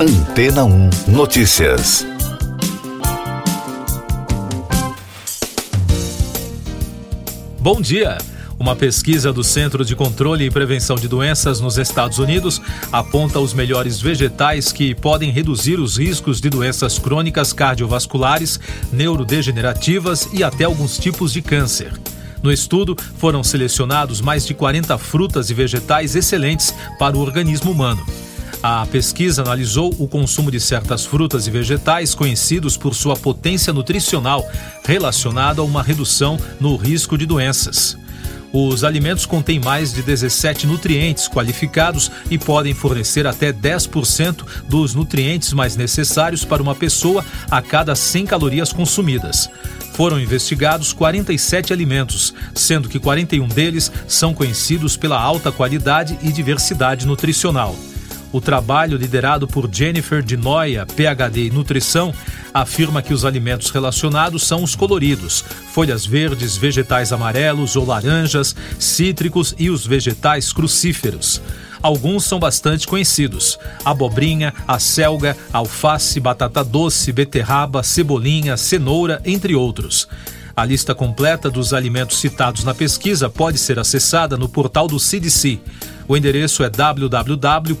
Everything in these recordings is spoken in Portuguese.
Antena 1 Notícias. Bom dia. Uma pesquisa do Centro de Controle e Prevenção de Doenças nos Estados Unidos aponta os melhores vegetais que podem reduzir os riscos de doenças crônicas cardiovasculares, neurodegenerativas e até alguns tipos de câncer. No estudo, foram selecionados mais de 40 frutas e vegetais excelentes para o organismo humano. A pesquisa analisou o consumo de certas frutas e vegetais conhecidos por sua potência nutricional relacionada a uma redução no risco de doenças. Os alimentos contêm mais de 17 nutrientes qualificados e podem fornecer até 10% dos nutrientes mais necessários para uma pessoa a cada 100 calorias consumidas. Foram investigados 47 alimentos, sendo que 41 deles são conhecidos pela alta qualidade e diversidade nutricional. O trabalho liderado por Jennifer de Noia, PhD em nutrição, afirma que os alimentos relacionados são os coloridos, folhas verdes, vegetais amarelos ou laranjas, cítricos e os vegetais crucíferos. Alguns são bastante conhecidos: abobrinha, acelga, alface, batata doce, beterraba, cebolinha, cenoura, entre outros. A lista completa dos alimentos citados na pesquisa pode ser acessada no portal do CDC. O endereço é www.cdc.gov.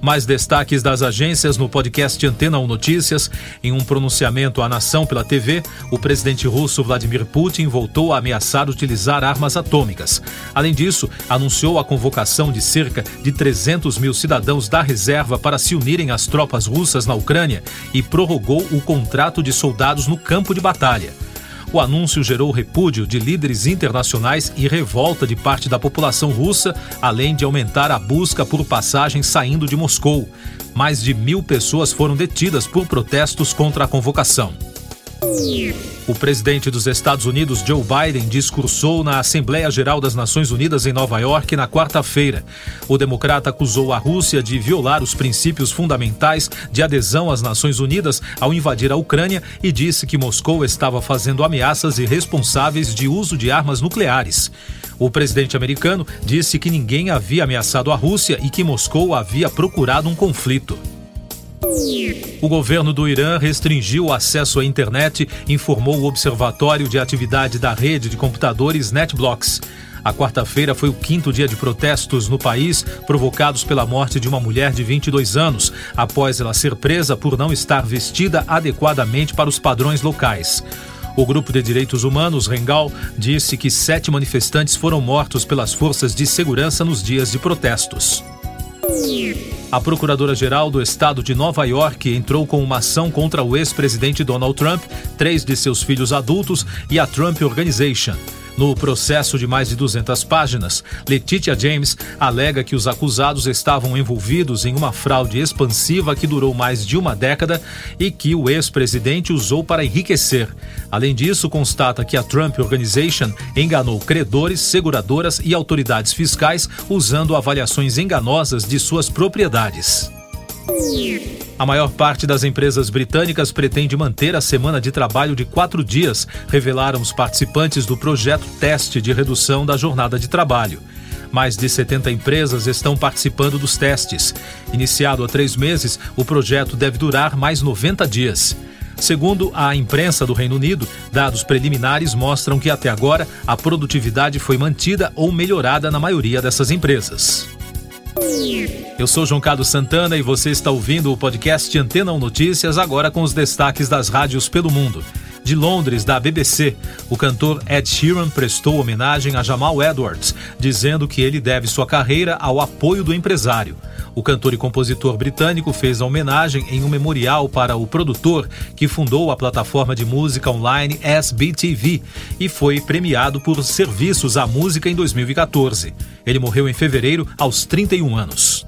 Mais destaques das agências no podcast Antena 1 Notícias. Em um pronunciamento à nação pela TV, o presidente russo Vladimir Putin voltou a ameaçar utilizar armas atômicas. Além disso, anunciou a convocação de cerca de 300 mil cidadãos da reserva para se unirem às tropas russas na Ucrânia e prorrogou o contrato de soldados no campo de batalha. O anúncio gerou repúdio de líderes internacionais e revolta de parte da população russa, além de aumentar a busca por passagens saindo de Moscou. Mais de mil pessoas foram detidas por protestos contra a convocação. O presidente dos Estados Unidos, Joe Biden, discursou na Assembleia Geral das Nações Unidas em Nova York na quarta-feira. O democrata acusou a Rússia de violar os princípios fundamentais de adesão às Nações Unidas ao invadir a Ucrânia e disse que Moscou estava fazendo ameaças irresponsáveis de uso de armas nucleares. O presidente americano disse que ninguém havia ameaçado a Rússia e que Moscou havia procurado um conflito. O governo do Irã restringiu o acesso à internet, informou o Observatório de Atividade da Rede de Computadores NetBlocks. A quarta-feira foi o quinto dia de protestos no país, provocados pela morte de uma mulher de 22 anos, após ela ser presa por não estar vestida adequadamente para os padrões locais. O grupo de direitos humanos, Rengal, disse que sete manifestantes foram mortos pelas forças de segurança nos dias de protestos. A Procuradora-Geral do Estado de Nova York entrou com uma ação contra o ex-presidente Donald Trump, três de seus filhos adultos e a Trump Organization. No processo de mais de 200 páginas, Letitia James alega que os acusados estavam envolvidos em uma fraude expansiva que durou mais de uma década e que o ex-presidente usou para enriquecer. Além disso, constata que a Trump Organization enganou credores, seguradoras e autoridades fiscais usando avaliações enganosas de suas propriedades. A maior parte das empresas britânicas pretende manter a semana de trabalho de quatro dias, revelaram os participantes do projeto Teste de Redução da Jornada de Trabalho. Mais de 70 empresas estão participando dos testes. Iniciado há três meses, o projeto deve durar mais 90 dias. Segundo a imprensa do Reino Unido, dados preliminares mostram que até agora a produtividade foi mantida ou melhorada na maioria dessas empresas. Eu sou João Carlos Santana e você está ouvindo o podcast Antena 1 Notícias, agora com os destaques das rádios pelo mundo. De Londres, da BBC, o cantor Ed Sheeran prestou homenagem a Jamal Edwards, dizendo que ele deve sua carreira ao apoio do empresário. O cantor e compositor britânico fez a homenagem em um memorial para o produtor que fundou a plataforma de música online SBTV e foi premiado por serviços à música em 2014. Ele morreu em fevereiro aos 31 anos.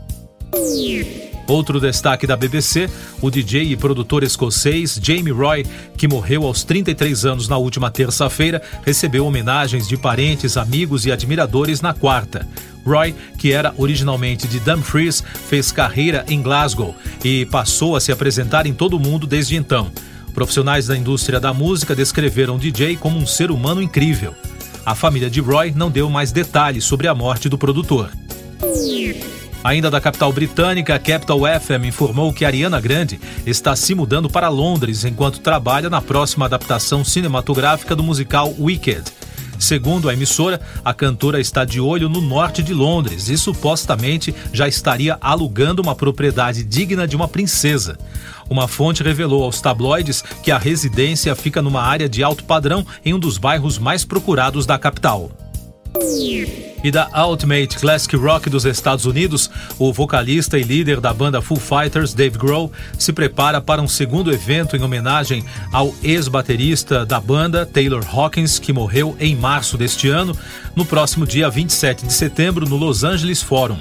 Outro destaque da BBC, o DJ e produtor escocês Jamie Roy, que morreu aos 33 anos na última terça-feira, recebeu homenagens de parentes, amigos e admiradores na quarta. Roy, que era originalmente de Dumfries, fez carreira em Glasgow e passou a se apresentar em todo o mundo desde então. Profissionais da indústria da música descreveram o DJ como um ser humano incrível. A família de Roy não deu mais detalhes sobre a morte do produtor. Ainda da capital britânica, a Capital FM informou que Ariana Grande está se mudando para Londres enquanto trabalha na próxima adaptação cinematográfica do musical Wicked. Segundo a emissora, a cantora está de olho no norte de Londres e supostamente já estaria alugando uma propriedade digna de uma princesa. Uma fonte revelou aos tabloides que a residência fica numa área de alto padrão em um dos bairros mais procurados da capital. E da Ultimate Classic Rock dos Estados Unidos, o vocalista e líder da banda Foo Fighters, Dave Grohl, se prepara para um segundo evento em homenagem ao ex-baterista da banda, Taylor Hawkins, que morreu em março deste ano, no próximo dia 27 de setembro, no Los Angeles Forum.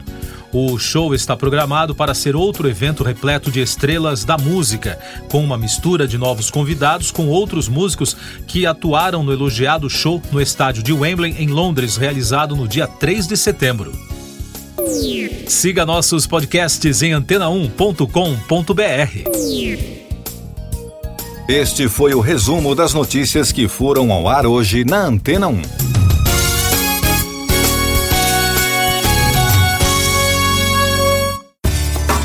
O show está programado para ser outro evento repleto de estrelas da música, com uma mistura de novos convidados com outros músicos que atuaram no elogiado show no estádio de Wembley, em Londres, realizado no dia 3 de setembro. Siga nossos podcasts em antena1.com.br. Este foi o resumo das notícias que foram ao ar hoje na Antena 1.